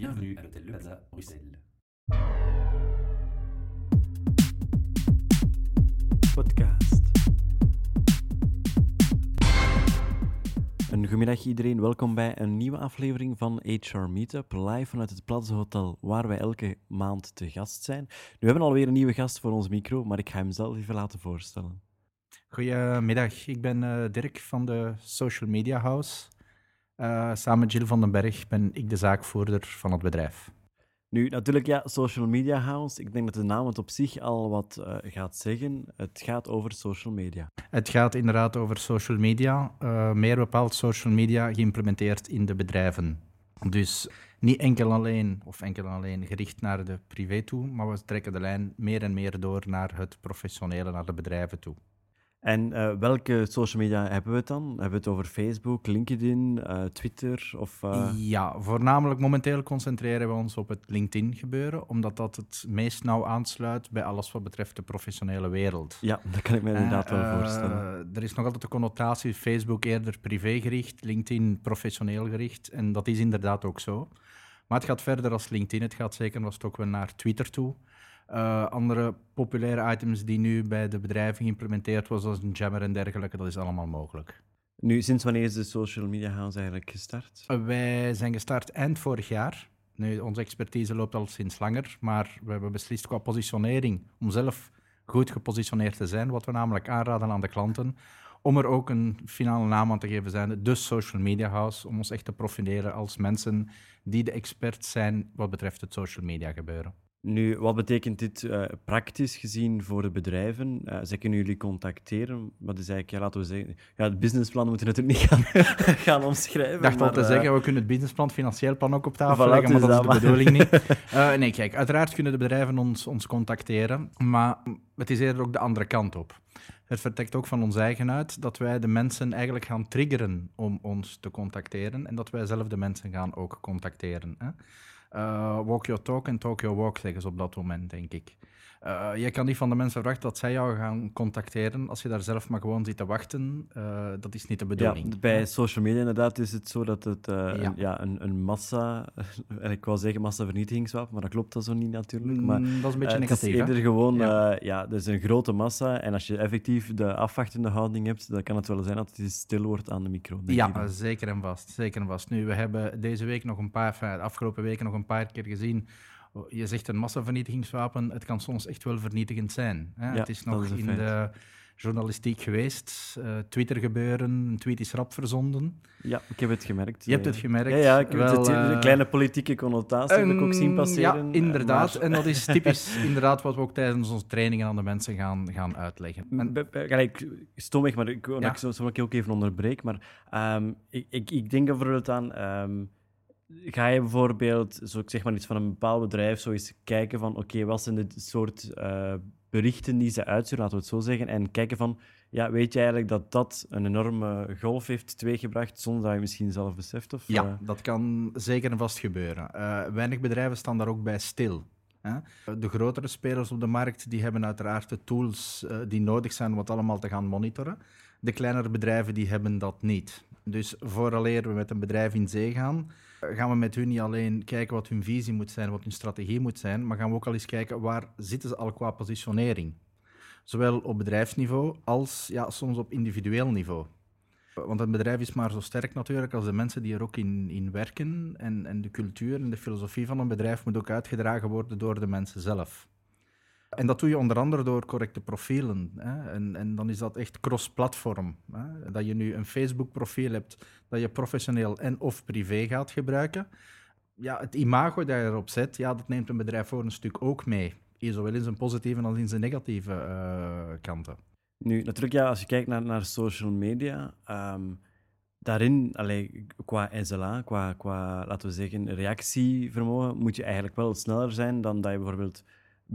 Bienvenue à l'hôtel Le Plaza, Bruxelles. podcast. Een goedemiddag iedereen, welkom bij een nieuwe aflevering van HR Meetup, live vanuit het Plaza Hotel, waar wij elke maand te gast zijn. Nu we hebben alweer een nieuwe gast voor ons micro, maar ik ga hem zelf even laten voorstellen. Goedemiddag, ik ben eh, Dirk van de Social Media House. Eh, samen met Jill van den Berg ben ik de zaakvoerder van het bedrijf. Nu, natuurlijk, ja, Social Media House. Ik denk dat de naam het op zich al wat eh, gaat zeggen. Het gaat over social media. Het gaat inderdaad over social media, eh, meer bepaald social media geïmplementeerd in de bedrijven. Dus niet enkel alleen, of enkel alleen gericht naar de privé toe, maar we trekken de lijn meer en meer door naar het professionele, naar de bedrijven toe. En eh, welke social media hebben we het dan? Hebben we het over Facebook, LinkedIn, eh, Twitter? Of, eh, Ja, voornamelijk momenteel concentreren we ons op het LinkedIn-gebeuren, omdat dat het meest nauw aansluit bij alles wat betreft de professionele wereld. Ja, dat kan ik me inderdaad wel voorstellen. Er is nog altijd de connotatie Facebook eerder privégericht, LinkedIn professioneel gericht. En dat is inderdaad ook zo. Maar het gaat verder als LinkedIn. Het gaat zeker het ook wel naar Twitter toe. Eh, andere populaire items die nu bij de bedrijven geïmplementeerd worden, zoals een Jammer en dergelijke, dat is allemaal mogelijk. Nu, sinds wanneer is de Social Media House eigenlijk gestart? Eh, Wij zijn gestart eind vorig jaar. Nu, onze expertise loopt al sinds langer, maar we hebben beslist qua positionering om zelf goed gepositioneerd te zijn, wat we namelijk aanraden aan de klanten, om er ook een finale naam aan te geven zijn, de Social Media House, om ons echt te profileren als mensen die de experts zijn wat betreft het social media gebeuren. Nu, wat betekent dit eh, praktisch gezien voor de bedrijven? Eh zij kunnen jullie contacteren. Wat is eigenlijk, ja, laten we zeggen... Ja, het businessplan moeten we natuurlijk niet gaan, gaan omschrijven. Ik dacht al te eh, zeggen, we kunnen het businessplan, het financieel plan ook op tafel Voilà, leggen, maar dat is de bedoeling niet. Eh, nee, kijk, uiteraard kunnen de bedrijven ons, ons contacteren, maar het is eerder ook de andere kant op. Het vertrekt ook van ons eigen uit dat wij de mensen eigenlijk gaan triggeren om ons te contacteren en dat wij zelf de mensen gaan ook contacteren. Hè. Eh, walk your talk en talk your walk, zeggen ze op dat moment, denk ik. Eh, je kan niet van de mensen verwachten dat zij jou gaan contacteren als je daar zelf maar gewoon zit te wachten. Eh, dat is niet de Ja, bedoeling. bij social media inderdaad is het zo dat het eh, Ja. Een, ja, een, een massa... En ik wou zeggen massavernietigingswapen, maar dat klopt dat zo niet natuurlijk. Maar, Mm, dat is een beetje eh, het is negatief. hè? eerder gewoon... Ja. Ja. ja, er is een grote massa. En als je effectief de afwachtende houding hebt, dan kan het wel zijn dat het stil wordt aan de micro. denk Ja, zeker en vast. Zeker en vast. Nu, we hebben deze week nog een paar, enfin, de afgelopen weken nog een paar keer gezien. Je zegt een massavernietigingswapen, het kan soms echt wel vernietigend zijn. Hè? Ja, het is nog is in feit. de journalistiek geweest, eh, Twitter gebeuren, een tweet is rap verzonden. Ja, ik heb het gemerkt. Je hebt het gemerkt. Ja, ja ik heb Wel, het, een eh, kleine politieke connotatie heb ik ook zien passeren. Ja, eh, inderdaad. maar- En dat is typisch inderdaad wat we ook tijdens onze trainingen aan de mensen gaan, gaan uitleggen. En- Gelijk, stomweg, maar ik, Ja. ik zo, zo ik ook even onderbreek. Maar ehm, ik, ik, ik denk bijvoorbeeld aan. ehm, ga je bijvoorbeeld, zo, ik zeg maar iets van een bepaald bedrijf, zo eens kijken van: oké, wat zijn de soort eh, berichten die ze uitsturen, laten we het zo zeggen. En kijken van: ja, weet je eigenlijk dat dat een enorme golf heeft teweeggebracht zonder dat je misschien zelf beseft? Of, Ja, eh, dat kan zeker en vast gebeuren. Eh, weinig bedrijven staan daar ook bij stil. Hè? De grotere spelers op de markt die hebben uiteraard de tools die nodig zijn om het allemaal te gaan monitoren. De kleinere bedrijven die hebben dat niet. Dus vooraleer we met een bedrijf in zee gaan, gaan we met hun niet alleen kijken wat hun visie moet zijn, wat hun strategie moet zijn, maar gaan we ook al eens kijken waar zitten ze al qua positionering. Zowel op bedrijfsniveau als ja, soms op individueel niveau. Want een bedrijf is maar zo sterk natuurlijk als de mensen die er ook in, in werken. En, en de cultuur en de filosofie van een bedrijf moet ook uitgedragen worden door de mensen zelf. En dat doe je onder andere door correcte profielen. Hè? En, en dan is dat echt cross-platform. Dat je nu een Facebook-profiel hebt dat je professioneel en of privé gaat gebruiken. Ja, het imago dat je erop zet, ja, dat neemt een bedrijf voor een stuk ook mee. Zowel in zijn positieve als in zijn negatieve eh, kanten. Nu, natuurlijk, ja, als je kijkt naar, naar social media, ehm, daarin, allee, qua SLA, qua, qua, laten we zeggen, reactievermogen, moet je eigenlijk wel sneller zijn dan dat je bijvoorbeeld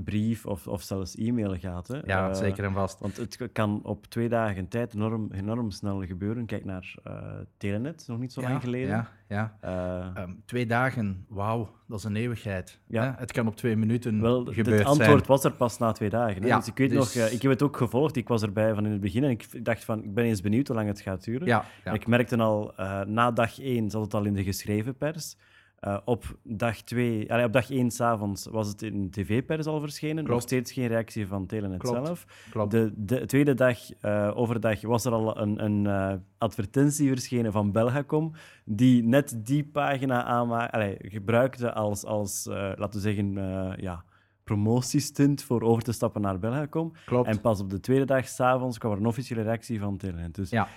brief of, of zelfs e-mail gaat. Hè. Ja, Eh, zeker en vast. Want het kan op twee dagen tijd enorm, enorm snel gebeuren. Kijk naar eh, Telenet, nog niet zo lang geleden. Ja, ja. Eh, Ehm, twee dagen, wauw, dat is een eeuwigheid. Ja. Hè? Het kan op twee minuten Wel, het antwoord zijn. was er pas na twee dagen. Hè? Ja, dus ik weet dus- nog, eh, ik heb het ook gevolgd. Ik was erbij van in het begin en ik dacht van, ik ben eens benieuwd hoe lang het gaat duren. Ja, ja. En ik merkte al, na dag één zat het al in de geschreven pers. Eh, op dag twee, allee, op dag één s'avonds was het in tv-pers al verschenen. Nog steeds geen reactie van Telenet Klopt. zelf. Klopt. De, de tweede dag, eh, overdag, was er al een, een eh, advertentie verschenen van Belgacom, die net die pagina aanma- allee, gebruikte als, als laten we zeggen, ja, promotiestunt voor over te stappen naar Belgacom. Klopt. En pas op de tweede dag s'avonds kwam er een officiële reactie van Telenet. Dus Ja.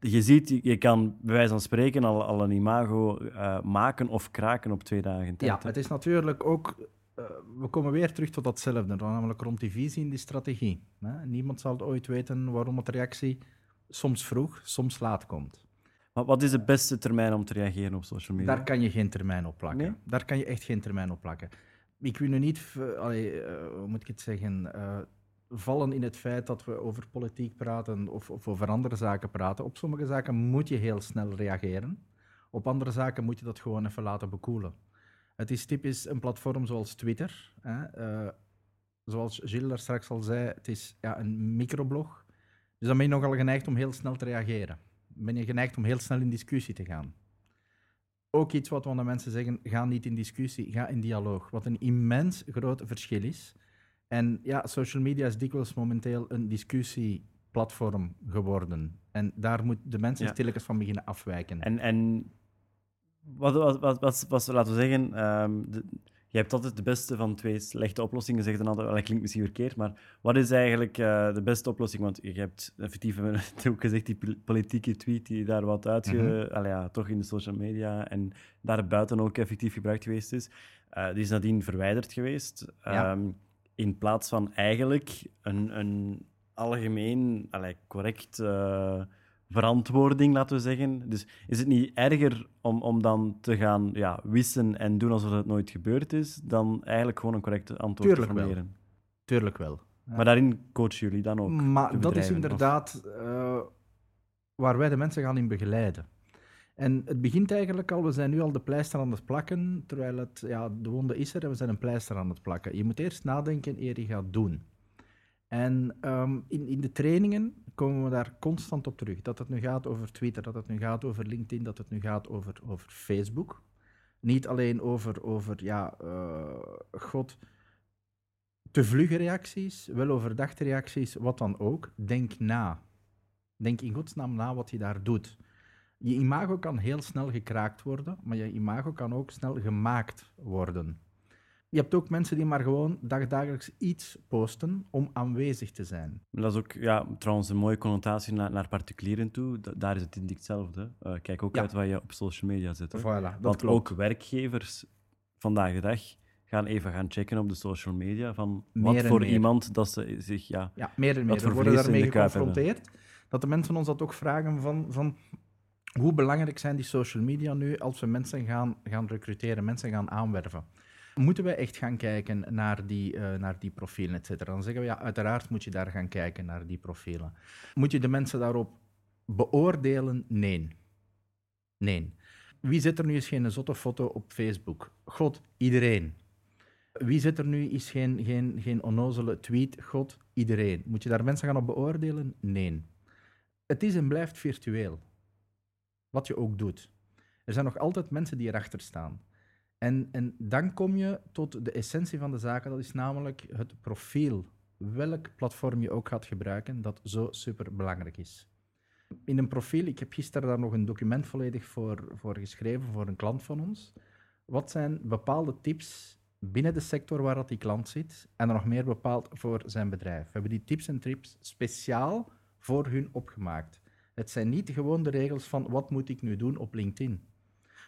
je ziet, je- kan bij wijze van spreken al, al een imago eh, maken of kraken op twee dagen tijd. Ja, hè. het is natuurlijk ook. eh, we komen weer terug tot datzelfde, namelijk rond die visie en die strategie. Hè? Niemand zal ooit weten waarom het reactie soms vroeg, soms laat komt. Maar wat is de beste termijn om te reageren op social media? Daar kan je geen termijn op plakken. Nee? Daar kan je echt geen termijn op plakken. Ik wil nu niet, eh, hoe moet ik het zeggen, eh, vallen in het feit dat we over politiek praten of, of over andere zaken praten. Op sommige zaken moet je heel snel reageren. Op andere zaken moet je dat gewoon even laten bekoelen. Het is typisch een platform zoals Twitter. Hè? eh, zoals Gilles daar straks al zei, het is ja, een microblog. Dus dan ben je nogal geneigd om heel snel te reageren. Ben je geneigd om heel snel in discussie te gaan ook iets wat we aan de mensen zeggen, ga niet in discussie, ga in dialoog. Wat een immens groot verschil is. En ja, social media is dikwijls momenteel een discussieplatform geworden. En daar moet de mensen Ja. stilletjes van beginnen afwijken. En, en wat, wat, wat, wat, wat- laten we zeggen, ehm, de- je hebt altijd de beste van twee slechte oplossingen, zegt altijd, wel, dat klinkt misschien verkeerd, maar wat is eigenlijk eh, de beste oplossing? Want je hebt effectief het ook gezegd, die pol- politieke tweet die daar wat uitge... Allee, ja, toch in de social media en daarbuiten ook effectief gebruikt geweest is. Eh, die is nadien verwijderd geweest. Ja. Ehm, in plaats van eigenlijk een, een algemeen, allee, correct... eh, verantwoording, laten we zeggen. Dus is het niet erger om, om dan te gaan ja, wissen en doen alsof het nooit gebeurd is, dan eigenlijk gewoon een correct antwoord Tuurlijk te wel. formuleren? Tuurlijk wel. Ja. Maar daarin coachen jullie dan ook? Maar dat is inderdaad eh, waar wij de mensen gaan in begeleiden. En het begint eigenlijk al, we zijn nu al de pleister aan het plakken, terwijl het, ja, de wonde is er en we zijn een pleister aan het plakken. Je moet eerst nadenken eer je gaat doen. En ehm, in, in de trainingen komen we daar constant op terug. Dat het nu gaat over Twitter, dat het nu gaat over LinkedIn, dat het nu gaat over, over Facebook. Niet alleen over, over ja, eh, god, te vlugge reacties, wel overdachte reacties, wat dan ook. Denk na. Denk in godsnaam na wat je daar doet. Je imago kan heel snel gekraakt worden, maar je imago kan ook snel gemaakt worden. Je hebt ook mensen die maar gewoon dagdagelijks iets posten om aanwezig te zijn. Dat is ook ja, trouwens een mooie connotatie naar, naar particulieren toe. Da- daar is het in hetzelfde. Eh, kijk ook Ja. uit wat je op social media zet. hè. Voilà, dat Want klopt. ook werkgevers vandaag de dag gaan even gaan checken op de social media van Meer wat voor meer. iemand dat ze zich... Ja, Ja, meer en meer. voor We worden daarmee geconfronteerd. Dat de mensen ons dat ook vragen van, van hoe belangrijk zijn die social media nu als we mensen gaan, gaan recruteren, mensen gaan aanwerven. Moeten wij echt gaan kijken naar die, eh, naar die profielen, et cetera? Dan zeggen we, ja, uiteraard moet je daar gaan kijken naar die profielen. Moet je de mensen daarop beoordelen? Nee. Nee. Wie zet er nu eens geen zotte foto op Facebook? God, iedereen. Wie zet er nu eens geen, geen, geen onnozele tweet? God, iedereen. Moet je daar mensen gaan op beoordelen? Nee. Het is en blijft virtueel. Wat je ook doet. Er zijn nog altijd mensen die erachter staan. En, en dan kom je tot de essentie van de zaken, dat is namelijk het profiel. Welk platform je ook gaat gebruiken, dat zo super belangrijk is. In een profiel, ik heb gisteren daar nog een document volledig voor, voor geschreven voor een klant van ons. Wat zijn bepaalde tips binnen de sector waar dat die klant zit en nog meer bepaald voor zijn bedrijf? We hebben die tips en trips speciaal voor hun opgemaakt. Het zijn niet gewoon de regels van wat moet ik nu doen op LinkedIn.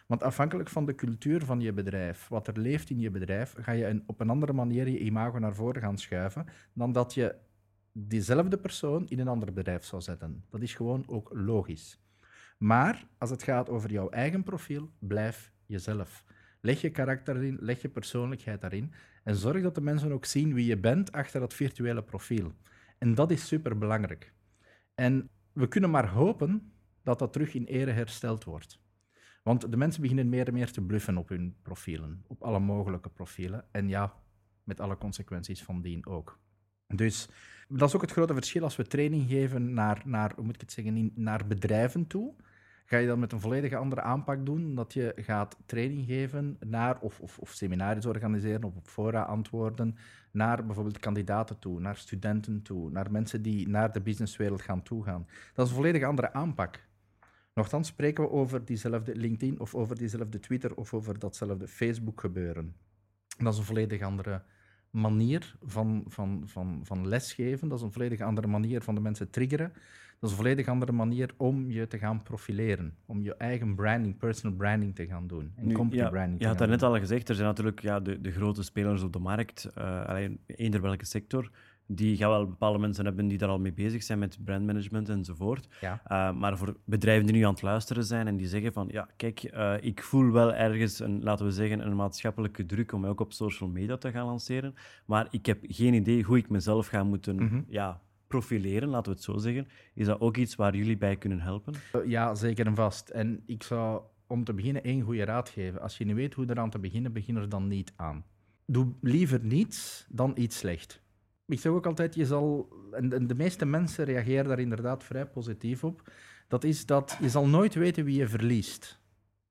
Want afhankelijk van de cultuur van je bedrijf, wat er leeft in je bedrijf, ga je een, op een andere manier je imago naar voren gaan schuiven dan dat je diezelfde persoon in een ander bedrijf zou zetten. Dat is gewoon ook logisch. Maar als het gaat over jouw eigen profiel, blijf jezelf. Leg je karakter erin, leg je persoonlijkheid daarin en zorg dat de mensen ook zien wie je bent achter dat virtuele profiel. En dat is superbelangrijk. En we kunnen maar hopen dat dat terug in ere hersteld wordt. Want de mensen beginnen meer en meer te bluffen op hun profielen, op alle mogelijke profielen. En ja, met alle consequenties van dien ook. Dus dat is ook het grote verschil als we training geven naar, naar hoe moet ik het zeggen, naar bedrijven toe. ga je dat met een volledig andere aanpak doen. Dat je gaat training geven naar, of, of, of seminaries organiseren, of op fora antwoorden, naar bijvoorbeeld kandidaten toe, naar studenten toe, naar mensen die naar de businesswereld gaan toegaan. Dat is een volledig andere aanpak. Nochtans spreken we over diezelfde LinkedIn of over diezelfde Twitter of over datzelfde Facebook gebeuren. Dat is een volledig andere manier van, van, van, van lesgeven. Dat is een volledig andere manier van de mensen triggeren. Dat is een volledig andere manier om je te gaan profileren. Om je eigen branding, personal branding te gaan doen. En Nu, company ja, branding Je had daarnet al gezegd, er zijn natuurlijk ja, de, de grote spelers op de markt, eh alleen eender welke sector, die gaan wel bepaalde mensen hebben die daar al mee bezig zijn met brandmanagement enzovoort. Ja. Uh, maar voor bedrijven die nu aan het luisteren zijn en die zeggen van, ja, kijk, uh, ik voel wel ergens, een, laten we zeggen, een maatschappelijke druk om mij ook op social media te gaan lanceren, maar ik heb geen idee hoe ik mezelf ga moeten Mhm. ja, profileren, laten we het zo zeggen. Is dat ook iets waar jullie bij kunnen helpen? Eh, Ja, zeker en vast. En ik zou om te beginnen één goede raad geven. Als je niet weet hoe eraan te beginnen, begin er dan niet aan. Doe liever niets dan iets slecht. Ik zeg ook altijd, je zal, en de meeste mensen reageren daar inderdaad vrij positief op, dat is dat je zal nooit weten wie je verliest.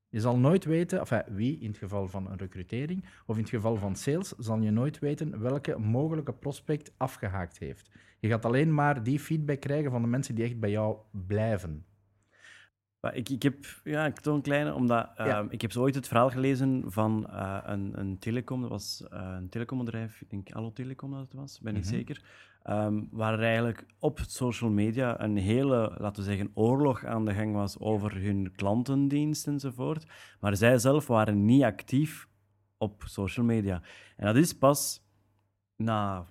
Je zal nooit weten, enfin, wie in het geval van een recrutering of in het geval van sales, zal je nooit weten welke mogelijke prospect afgehaakt heeft. Je gaat alleen maar die feedback krijgen van de mensen die echt bij jou blijven. Maar Ik, ik heb, ja, ik toon een kleine, omdat Ja. ehm, ik heb zo ooit het verhaal gelezen van eh, een, een telecom, dat was eh, een telecombedrijf, ik denk Allo Telecom dat het was, ben niet Mhm. zeker, ehm, waar er eigenlijk op social media een hele, laten we zeggen, oorlog aan de gang was over hun klantendienst enzovoort. Maar zij zelf waren niet actief op social media. En dat is pas na...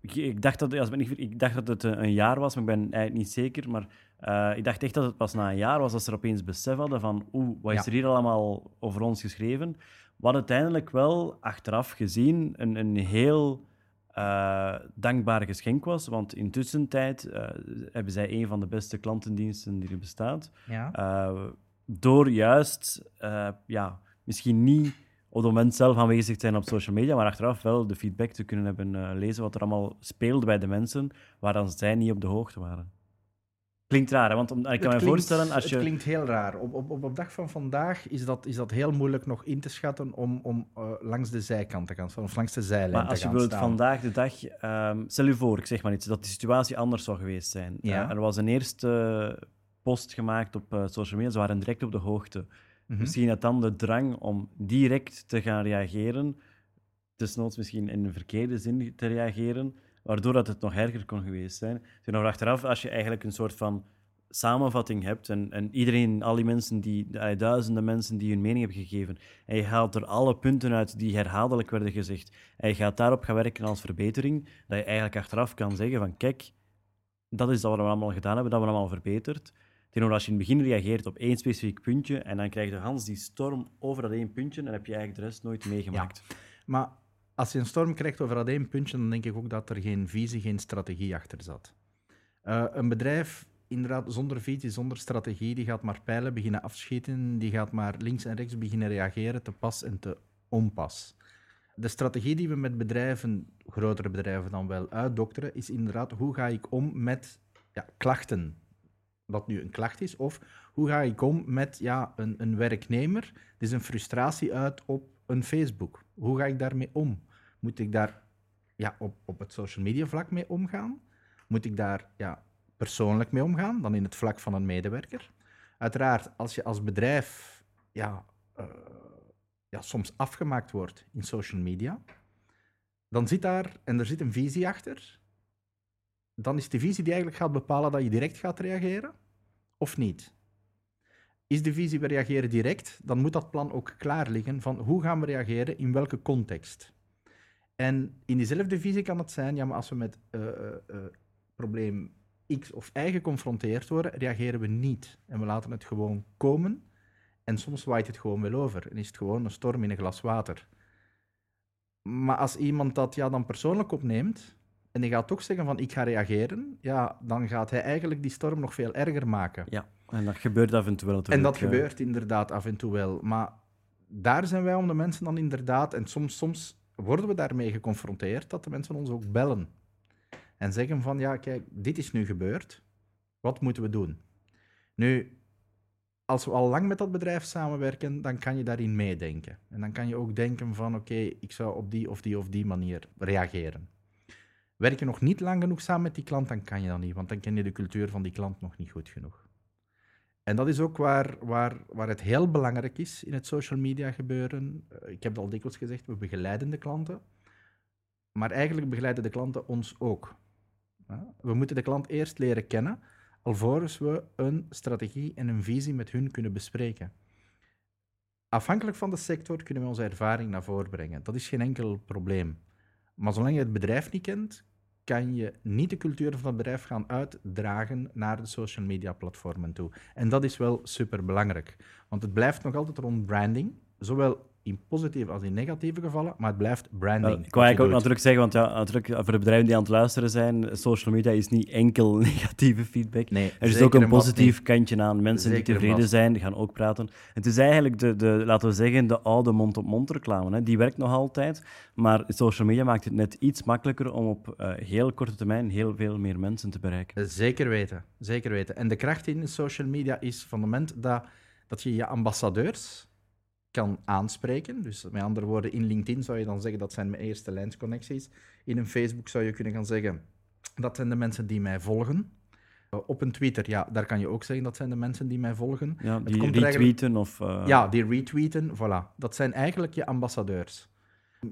Ik, ik dacht dat, als ik, ik dacht dat het een jaar was, maar ik ben eigenlijk niet zeker. Maar eh, ik dacht echt dat het pas na een jaar was dat ze er opeens besef hadden van oeh, wat is Ja. er hier allemaal over ons geschreven? Wat uiteindelijk wel, achteraf gezien, een, een heel eh, dankbaar geschenk was. Want intussen tijd eh, hebben zij een van de beste klantendiensten die er bestaat. Ja. Door juist, ja, misschien niet op het moment zelf aanwezig te zijn op social media, maar achteraf wel de feedback te kunnen hebben lezen wat er allemaal speelde bij de mensen, waar dan zij niet op de hoogte waren. Klinkt raar, want om- ik kan Het me klinkt- voorstellen als Het je... klinkt heel raar. Op, op, op, op dag van vandaag is dat, is dat heel moeilijk nog in te schatten om, om eh, langs de zijkant te gaan staan, of langs de zijlijn Maar te als je gaan wilt staan. vandaag de dag, ehm, stel je voor, ik zeg maar iets, dat de situatie anders zou geweest zijn. Ja. Eh, er was een eerste post gemaakt op eh, social media, ze waren direct op de hoogte. Mhm. Misschien had dan de drang om direct te gaan reageren, desnoods misschien in een verkeerde zin te reageren, waardoor dat het nog erger kon geweest zijn. Dus achteraf, als je eigenlijk een soort van samenvatting hebt en, en iedereen, al die mensen, die, duizenden mensen die hun mening hebben gegeven, en je haalt er alle punten uit die herhaaldelijk werden gezegd, en je gaat daarop gaan werken als verbetering, dat je eigenlijk achteraf kan zeggen van kijk, dat is wat we allemaal gedaan hebben, dat we allemaal verbeterd. Tegenover als je in het begin reageert op één specifiek puntje en dan krijg je Hans die storm over dat één puntje en heb je eigenlijk de rest nooit meegemaakt. Maar als je een storm krijgt over dat één puntje, dan denk ik ook dat er geen visie, geen strategie achter zat. Eh, een bedrijf, inderdaad, zonder visie, zonder strategie, die gaat maar pijlen beginnen afschieten, die gaat maar links en rechts beginnen reageren, te pas en te onpas. De strategie die we met bedrijven, grotere bedrijven dan wel, uitdokteren, is inderdaad hoe ga ik om met ja, klachten. Wat nu een klacht is, of hoe ga ik om met ja, een, een werknemer, die zijn frustratie uit op een Facebook. Hoe ga ik daarmee om? Moet ik daar ja, op, op het social media vlak mee omgaan? Moet ik daar ja, persoonlijk mee omgaan, dan in het vlak van een medewerker? Uiteraard, als je als bedrijf ja, eh, ja, soms afgemaakt wordt in social media, dan zit daar, en er zit een visie achter, dan is de visie die eigenlijk gaat bepalen dat je direct gaat reageren, of niet. Is de visie we reageren direct, dan moet dat plan ook klaar liggen van hoe gaan we reageren, in welke context. En in diezelfde visie kan het zijn, ja, maar als we met eh, eh, eh, probleem X of Y geconfronteerd worden, reageren we niet. En we laten het gewoon komen. En soms waait het gewoon wel over. En is het gewoon een storm in een glas water. Maar als iemand dat ja, dan persoonlijk opneemt, en die gaat toch zeggen van ik ga reageren, ja, dan gaat hij eigenlijk die storm nog veel erger maken. Ja, en dat gebeurt af en toe wel En dat gebeurt inderdaad af en toe wel. Maar daar zijn wij om de mensen dan inderdaad, en soms, soms worden we daarmee geconfronteerd, dat de mensen ons ook bellen. En zeggen van, ja, kijk, dit is nu gebeurd. Wat moeten we doen? Nu, als we al lang met dat bedrijf samenwerken, dan kan je daarin meedenken. En dan kan je ook denken van, oké, ik zou op die of die of die manier reageren. Werk je nog niet lang genoeg samen met die klant, dan kan je dat niet, want dan ken je de cultuur van die klant nog niet goed genoeg. En dat is ook waar, waar, waar het heel belangrijk is in het social media gebeuren. Eh, Ik heb het al dikwijls gezegd, we begeleiden de klanten. Maar eigenlijk begeleiden de klanten ons ook. We moeten de klant eerst leren kennen, alvorens we een strategie en een visie met hun kunnen bespreken. Afhankelijk van de sector kunnen we onze ervaring naar voren brengen. Dat is geen enkel probleem. Maar zolang je het bedrijf niet kent, kan je niet de cultuur van het bedrijf gaan uitdragen naar de social media platformen toe. En dat is wel super belangrijk. Want het blijft nog altijd rond branding, zowel in positieve als in negatieve gevallen, maar het blijft branding. Wat ik wou eigenlijk ook natuurlijk zeggen, want ja, natuurlijk, voor de bedrijven die aan het luisteren zijn, social media is niet enkel negatieve feedback. Nee, Er is ook een positief kantje aan. Mensen die Zeker tevreden zijn, die gaan ook praten. Het is eigenlijk de, de laten we zeggen, de oude mond-op-mond reclame. Hè. Die werkt nog altijd, maar social media maakt het net iets makkelijker om op eh, heel korte termijn heel veel meer mensen te bereiken. Zeker weten, zeker weten. En de kracht in social media is van het moment dat, dat je je ambassadeurs kan aanspreken. Dus met andere woorden, in LinkedIn zou je dan zeggen dat zijn mijn eerste lijnsconnecties. In een Facebook zou je kunnen gaan zeggen dat zijn de mensen die mij volgen. Uh, Op een Twitter, ja, daar kan je ook zeggen dat zijn de mensen die mij volgen. Ja, die komt retweeten of... eh, Ja, die retweeten, voilà. Dat zijn eigenlijk je ambassadeurs.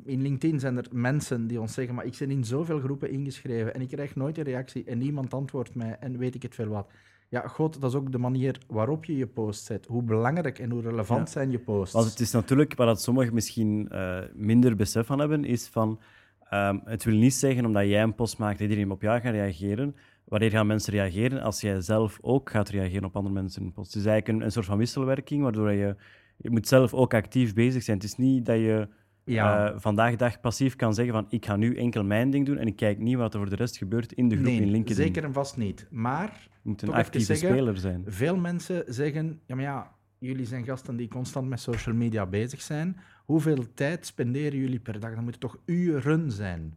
In LinkedIn zijn er mensen die ons zeggen, maar ik ben in zoveel groepen ingeschreven en ik krijg nooit een reactie en niemand antwoordt mij en weet ik het veel wat. Ja, god, dat is ook de manier waarop je je post zet. Hoe belangrijk en hoe relevant Ja. zijn je posts. Want het is natuurlijk, waar dat sommigen misschien eh, minder besef van hebben, is van... ehm, het wil niet zeggen, omdat jij een post maakt, dat iedereen op jou gaat reageren. Wanneer gaan mensen reageren? Als jij zelf ook gaat reageren op andere mensen in post. Het is eigenlijk een, een soort van wisselwerking, waardoor je... Je moet zelf ook actief bezig zijn. Het is niet dat je Ja. eh, vandaag de dag passief kan zeggen van ik ga nu enkel mijn ding doen en ik kijk niet wat er voor de rest gebeurt in de groep nee, in LinkedIn. zeker en vast niet. Maar Je moet een actieve zeggen, speler zijn. Veel mensen zeggen, ja maar ja, jullie zijn gasten die constant met social media bezig zijn. Hoeveel tijd spenderen jullie per dag? Dat moeten toch uren zijn?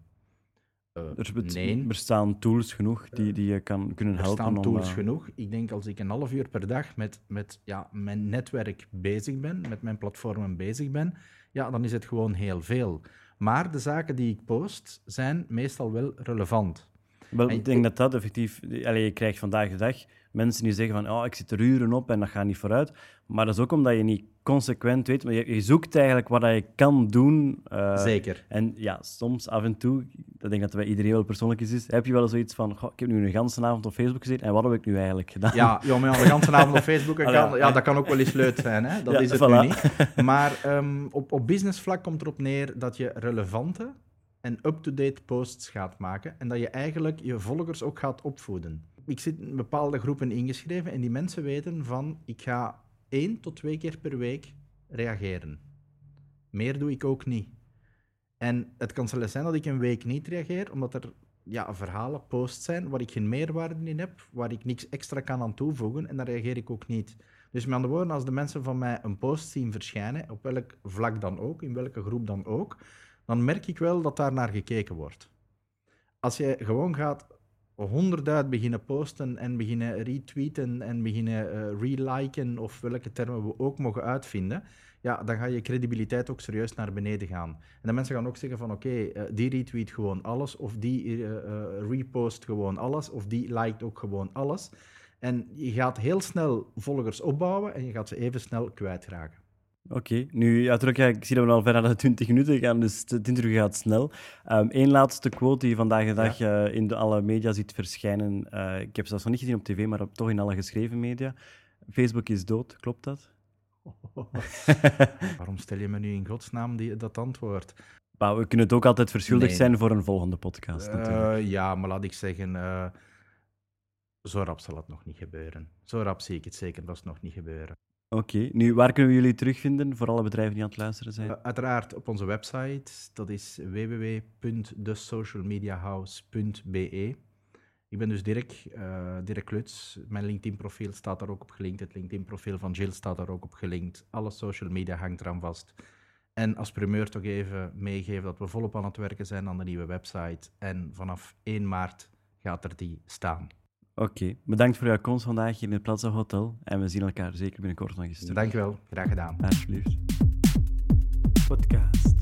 Eh, Er, nee, bestaan tools genoeg die, die je kan, kunnen er helpen. staan om, tools eh, genoeg. Ik denk als ik een half uur per dag met, met ja, mijn netwerk bezig ben, met mijn platformen bezig ben, ja, dan is het gewoon heel veel. Maar de zaken die ik post zijn meestal wel relevant. Wel, ik denk dat dat effectief... Je krijgt vandaag de dag mensen die zeggen van oh, ik zit er uren op en dat gaat niet vooruit. Maar dat is ook omdat je niet consequent weet. Maar je, je zoekt eigenlijk wat je kan doen. eh, Zeker. En ja, soms af en toe, ik denk dat het bij iedereen wel persoonlijk is, is heb je wel zoiets van goh, ik heb nu een ganse avond op Facebook gezeten en wat heb ik nu eigenlijk gedaan? Ja, ja, maar de hele avond op Facebook, ja. kan, ja, dat kan ook wel eens leuk zijn. Hè? Dat Ja, is het voilà. nu niet. Maar ehm, op, op businessvlak komt erop neer dat je relevante en up-to-date posts gaat maken en dat je eigenlijk je volgers ook gaat opvoeden. Ik zit in bepaalde groepen ingeschreven en die mensen weten van ik ga één tot twee keer per week reageren. Meer doe ik ook niet. En het kan zelfs zijn dat ik een week niet reageer, omdat er ja, verhalen, posts zijn waar ik geen meerwaarde in heb, waar ik niks extra kan aan toevoegen en dan reageer ik ook niet. Dus met andere woorden, als de mensen van mij een post zien verschijnen, op welk vlak dan ook, in welke groep dan ook, dan merk ik wel dat daar naar gekeken wordt. Als jij gewoon gaat honderdduizend beginnen posten en beginnen retweeten en beginnen eh reliken of welke termen we ook mogen uitvinden, ja, dan ga je credibiliteit ook serieus naar beneden gaan. En de mensen gaan ook zeggen van oké, eh, die retweet gewoon alles, of die eh, repost gewoon alles, of die liked ook gewoon alles. En je gaat heel snel volgers opbouwen en je gaat ze even snel kwijtraken. Oké, nu, ja, terug, ja, ik zie dat we al verder naar de 20 minuten gaan, dus het interview gaat snel. Eén laatste quote die je vandaag de dag eh, in de alle media ziet verschijnen. Eh, ik heb zelfs nog niet gezien op tv, maar op, toch in alle geschreven media. Facebook is dood, klopt dat? Waarom stel je me nu in godsnaam die, dat antwoord? Maar we kunnen het ook altijd verschuldigd Nee. zijn voor een volgende podcast. natuurlijk. Eh, ja, maar laat ik zeggen, zo rap zal het nog niet gebeuren. Zo rap zie ik het zeker, dat is nog niet gebeuren. Oké, nu waar kunnen we jullie terugvinden voor alle bedrijven die aan het luisteren zijn? Uh, uiteraard op onze website, dat is www.thesocialmediahouse.be. Ik ben dus Dirk, uh, Dirk Luts. Mijn LinkedIn-profiel staat daar ook op gelinkt. Het LinkedIn-profiel van Jill staat daar ook op gelinkt. Alle social media hangt eraan vast. En als primeur toch even meegeven dat we volop aan het werken zijn aan de nieuwe website. En vanaf 1 maart gaat er die staan. Oké, bedankt voor jouw komst vandaag hier in het Plaza Hotel. En we zien elkaar zeker binnenkort nog eens terug. Dankjewel, graag gedaan. Alsjeblieft. Podcast.